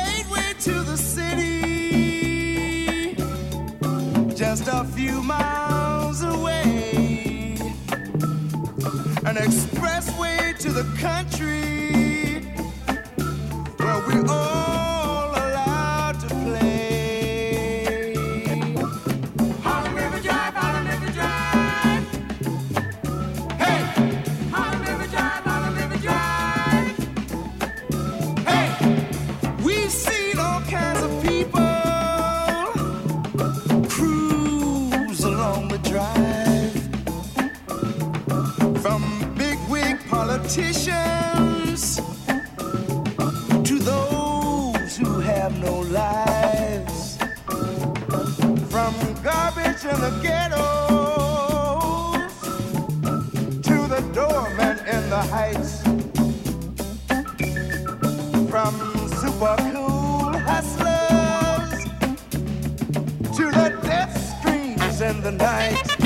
gateway to the city, just a few miles away. An expressway to the country where we all politicians to those who have no lives. From garbage in the ghettos to the doorman in the heights. From super cool hustlers to the death screams in the night.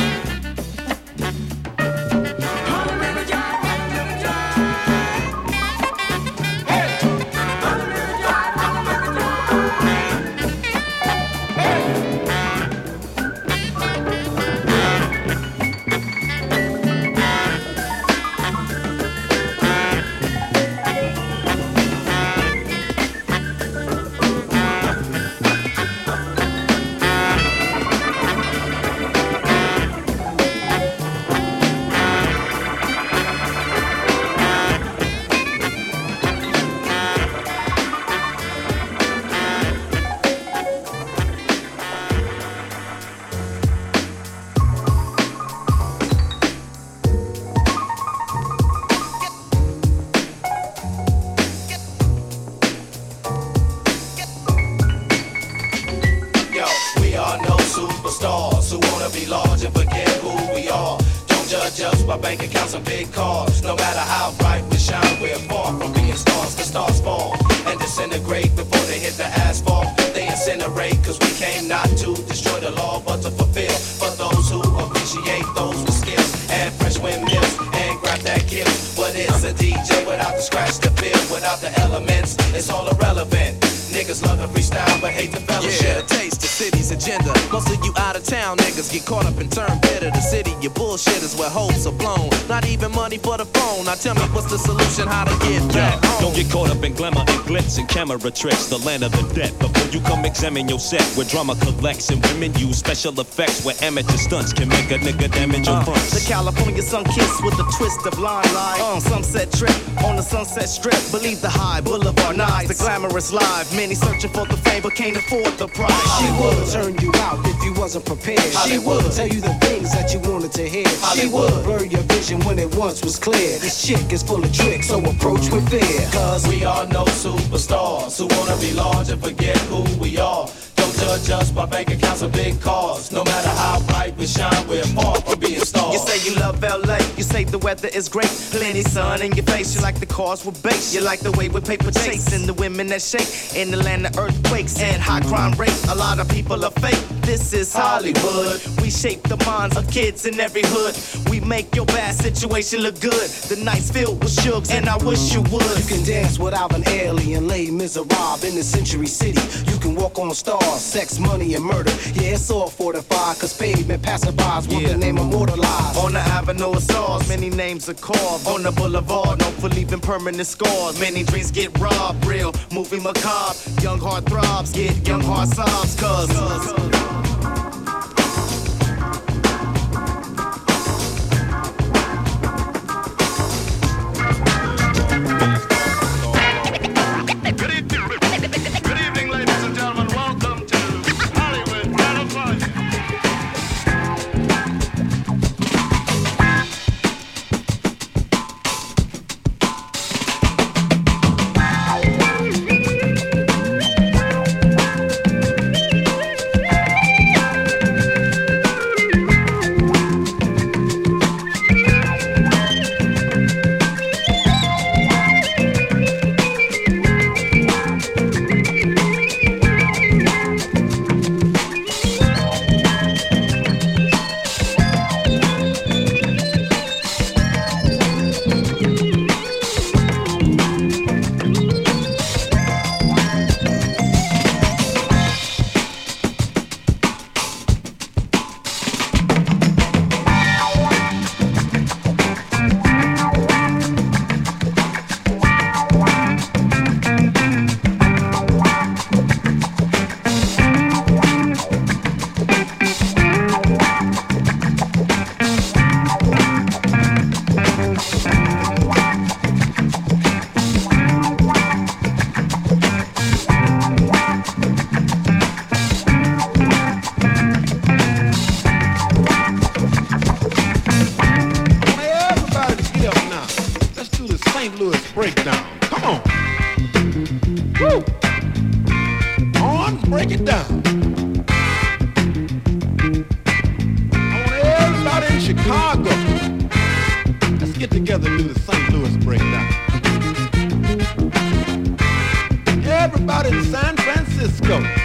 Wanna be large and forget who we are. Don't judge us by bank accounts and big cars. No matter how bright we shine, we're far from being stars. The stars fall and disintegrate before they hit the asphalt. They incinerate cause we came not to destroy the law but to fulfill. For those who appreciate those with skills and fresh windmills and grab that kill. What is a DJ without the scratch to feel? Without the elements, it's all irrelevant. Niggas love to freestyle but hate the fellowship. Yeah, taste the city's agenda. Most of you out of town niggas get caught up and turn bitter. The city, your bullshit is where hopes are blown. Not even money for the phone. Now tell me what's the solution? How to get back home? Don't get caught up in glamour and glitz and camera tricks, the land of the dead. Before you come examine your set, where drama collects and women use special effects, where amateur stunts can make a nigga damage your Uh, fronts. the California sun kiss with a twist of line light. On sunset trip on the sunset strip. Believe the high boulevard nights, the glamorous live. Many searching for the fame but can't afford the price. She would turn you out if you wasn't prepared. She would tell you the things that you wanted to hear. She would blur your vision when it once was clear. This chick is full of tricks, so approach with fear. Cause we are no superstars who wanna be large and forget who we are. Don't judge us by bank accounts or big cars. No matter how bright we shine, we're far from being stars. You say you love LA, you say the weather is great. Plenty sun in your face, you like the cars with bass. You like the way we paper chase and the women that shake. In the land of earthquakes and high crime rates, a lot of people are fake. This is Hollywood. We shape the minds of kids in every hood. We make your bad situation look good. The night's filled with shugs, and I wish you would. You can dance without an alien, lay miserable in the century city. You can walk on stars, sex, money, and murder. Yeah, it's all fortified, cause pavement passerbys want the name immortalized. On the avenue of stars, many names are carved. On the boulevard, known for leaving permanent scars. Many dreams get robbed, real movie macabre. Young heart throbs, get young heart sobs, cause. Good Francisco.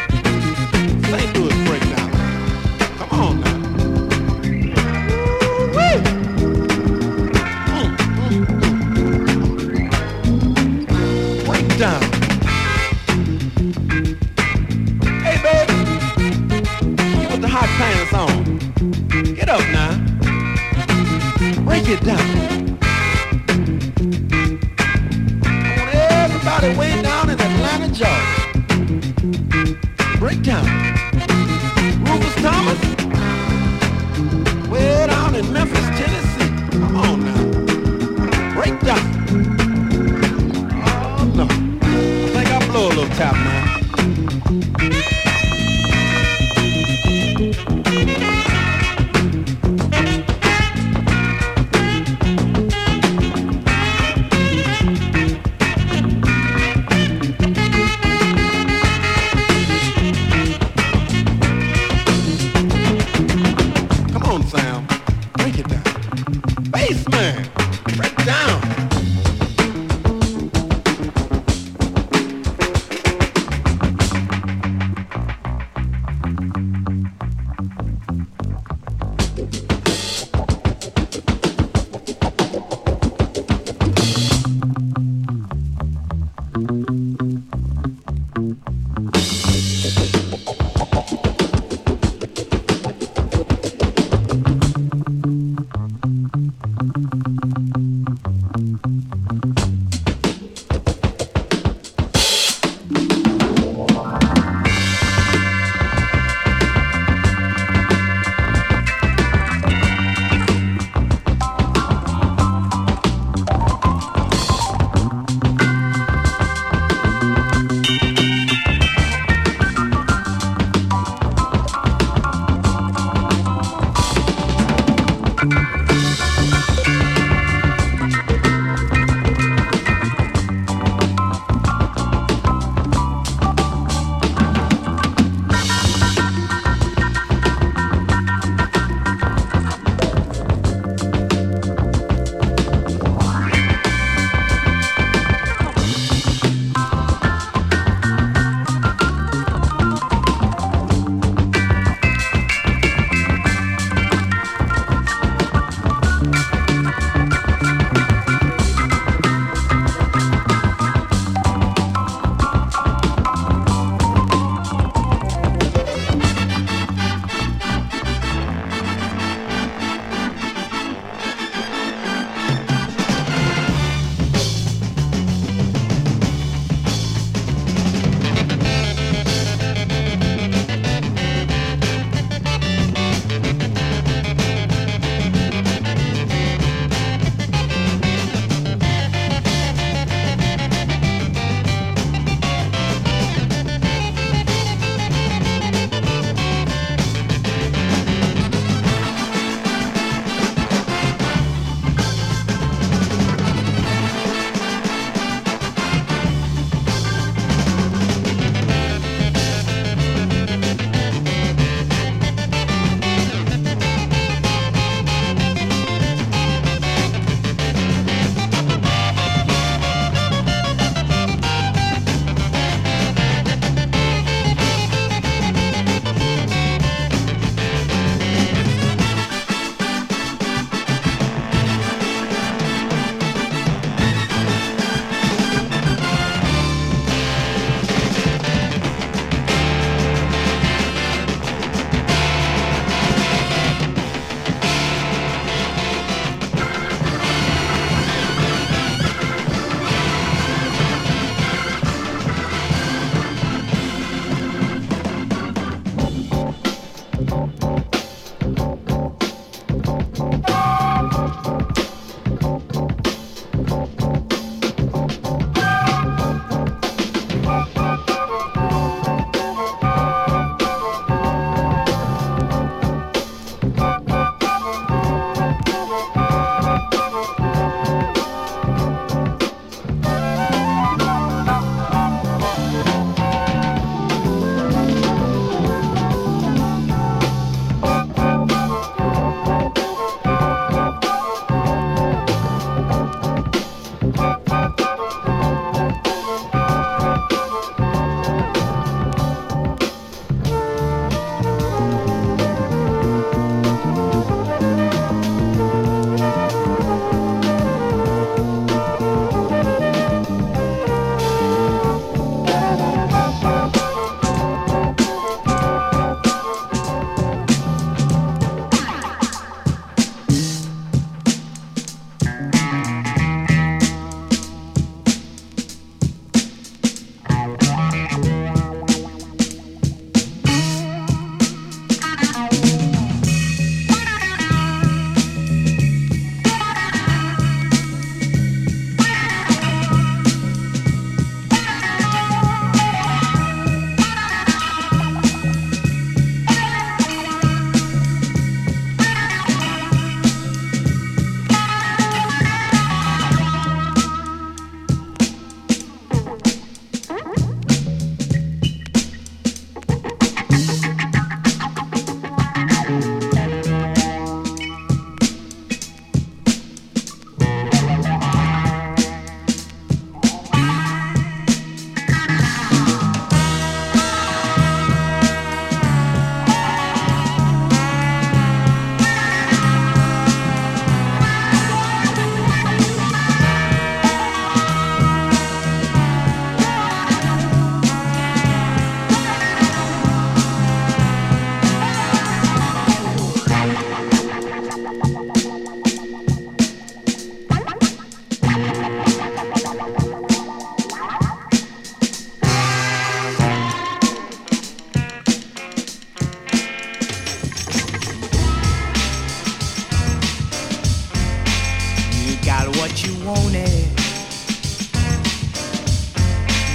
got what you wanted.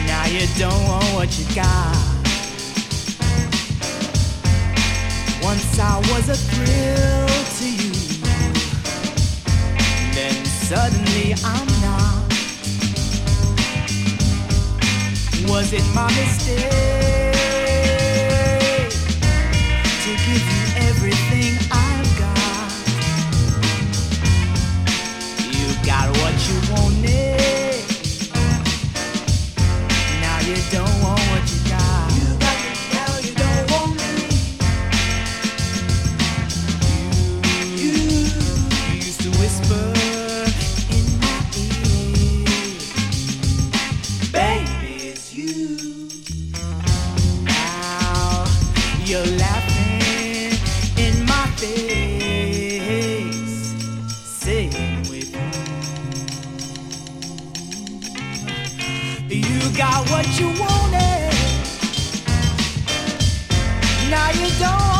Now you don't want what you got. Once I was a thrill to you, then suddenly I'm not. Was it my mistake? Oh, it. You got what you wanted. Now you don't.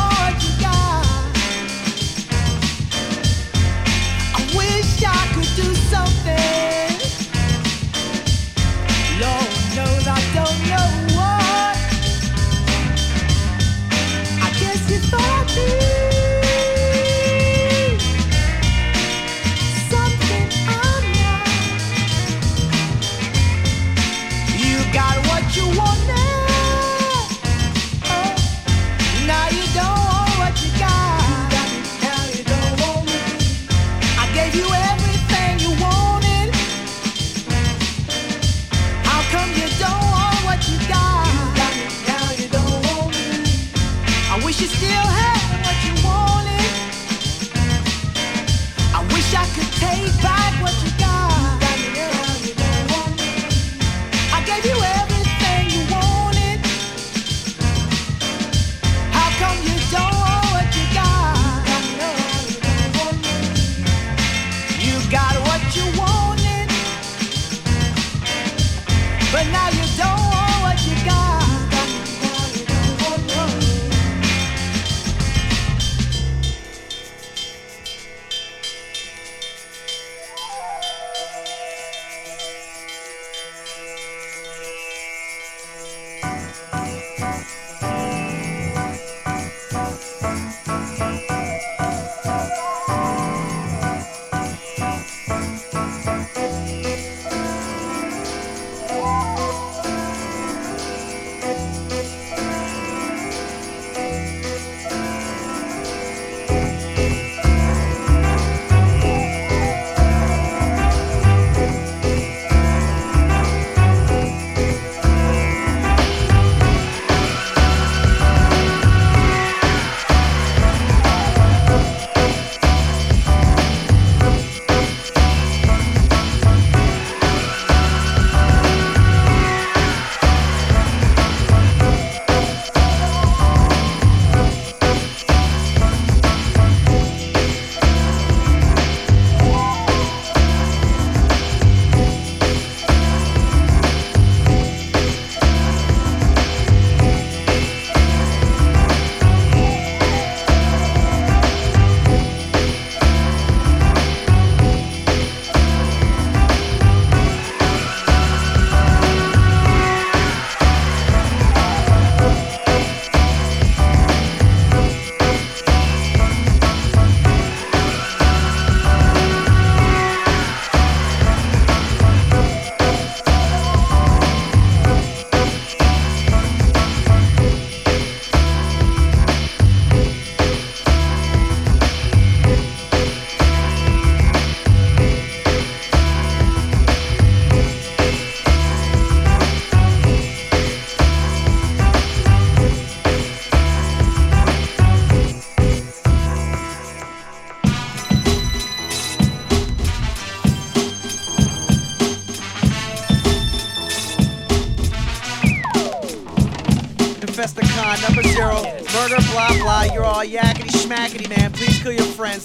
could take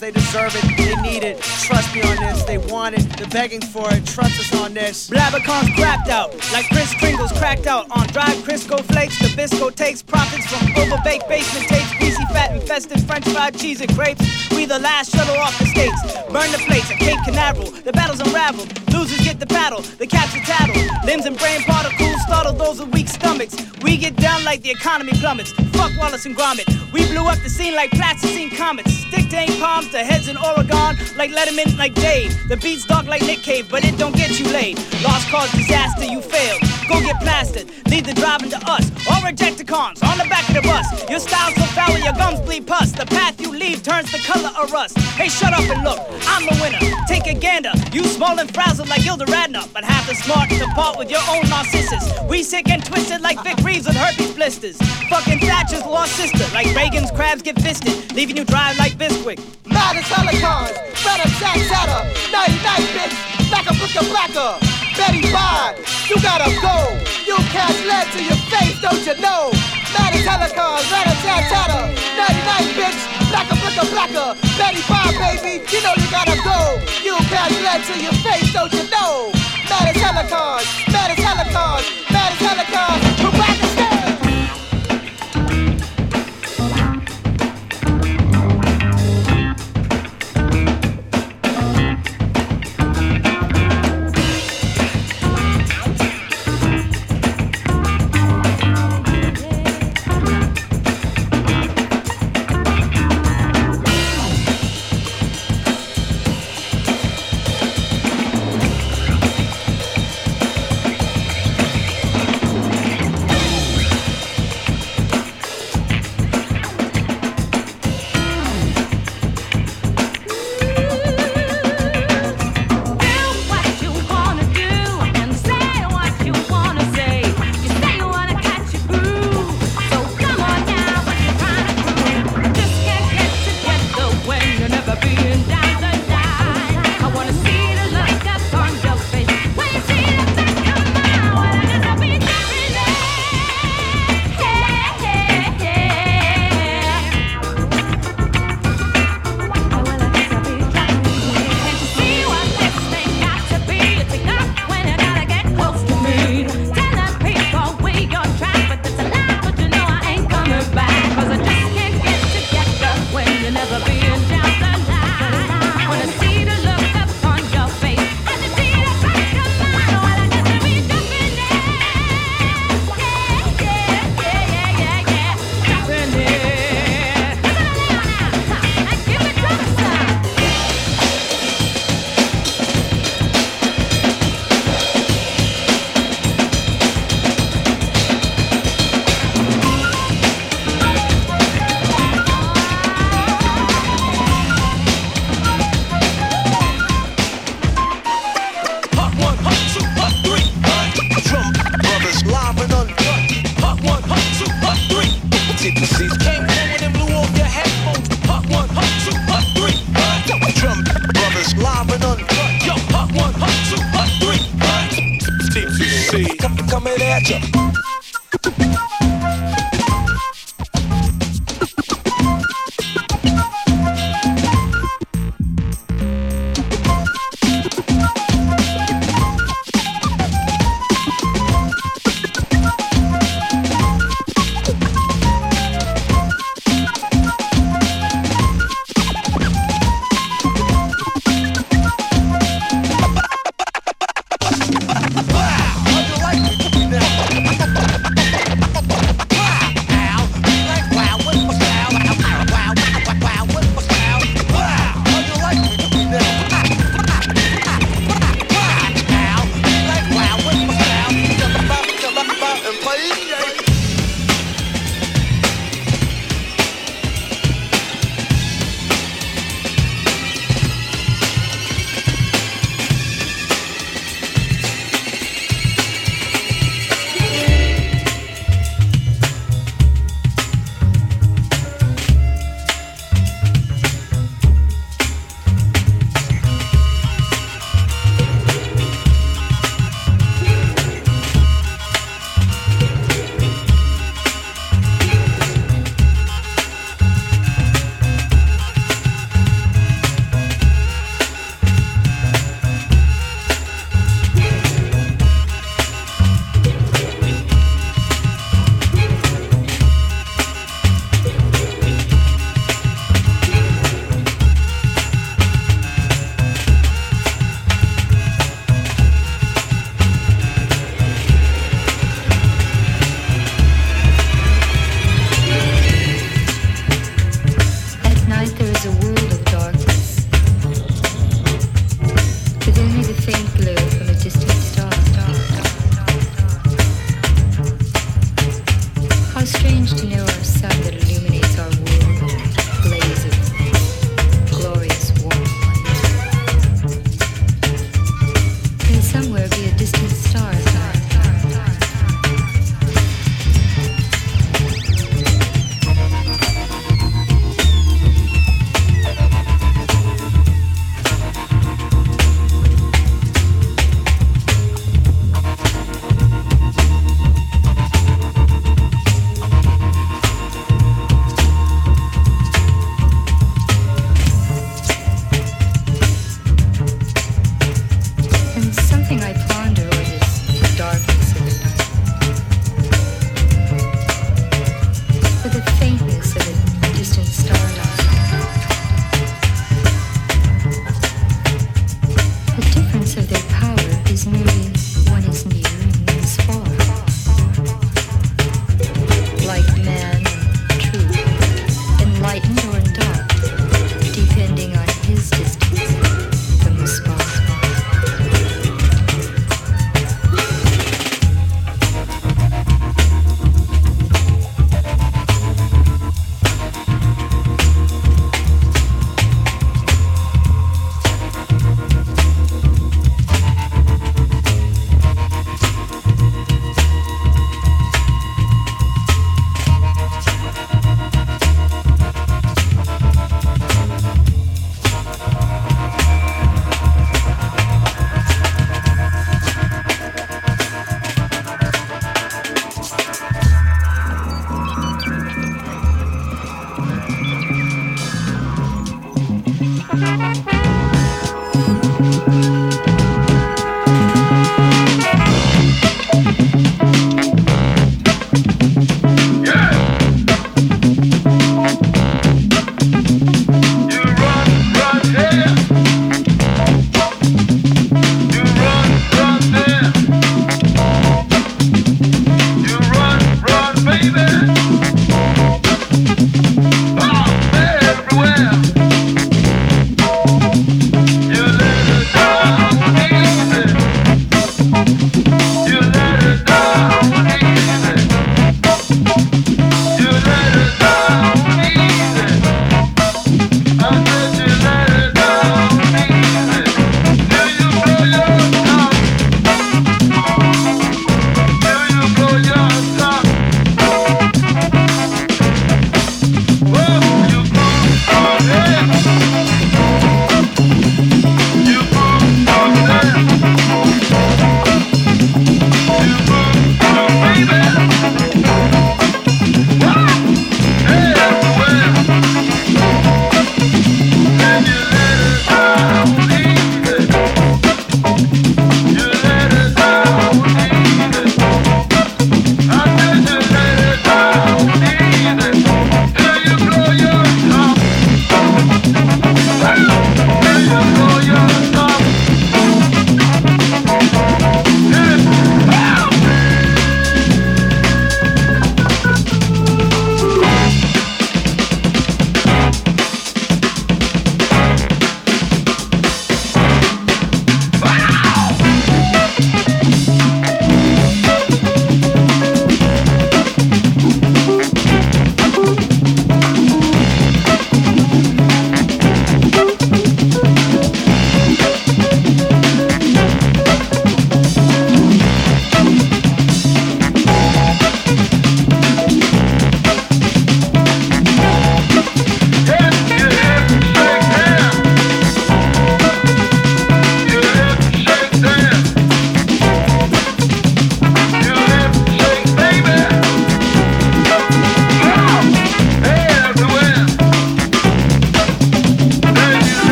cause they deserve it, they need it. Trust me on this, they want it, they're begging for it. Trust us on this. Blabbercon's cracked out, like Kris Kringle's cracked out on dry Crisco flakes. Nabisco takes profits from overbaked basement tapes, greasy fat infested French fried cheese and grapes. We the last shuttle off the skates. Burn the plates at Cape Canaveral. The battle's unraveled. Losers get the paddle. The caps are tattle. Limbs and brain particles startle those with weak stomachs. We get down like the economy plummets. Fuck Wallace and Gromit. We blew up the scene like plasticine comets. Stick dang palms to heads in Oregon like Letterman, like Dave. The beat's dark like Nick Cave, but it don't get you laid. Lost cause disaster, you failed. Go get plastered. Leave the driving to us. All rejecticons on the back of the bus. Your style's so foul, your gums bleed pus. The path you leave turns the color of rust. Hey, shut up and look. I'm the winner. Take a gander. You small and frazzled like Gilda Radner, but half as smart to part with your own narcissus. We sick and twisted like Vic Reeves with herpes blisters. Fucking Thatcher's lost sister, like Reagan's crabs get fisted, leaving you dry like Bisquick. Mad as helicons, better chat chatter. Night night, bitch, blacker, blacker, blacker. Betty Bond, you gotta go. You catch lead to your face, don't you know? Mad as helicons, better chat chatter. Night night, bitch, blacker, blacker, blacker. Betty Bond, baby, you know you gotta go. You catch lead to your face, don't you know? Mad as helicons, mad as helicons, mad as helicons. Two,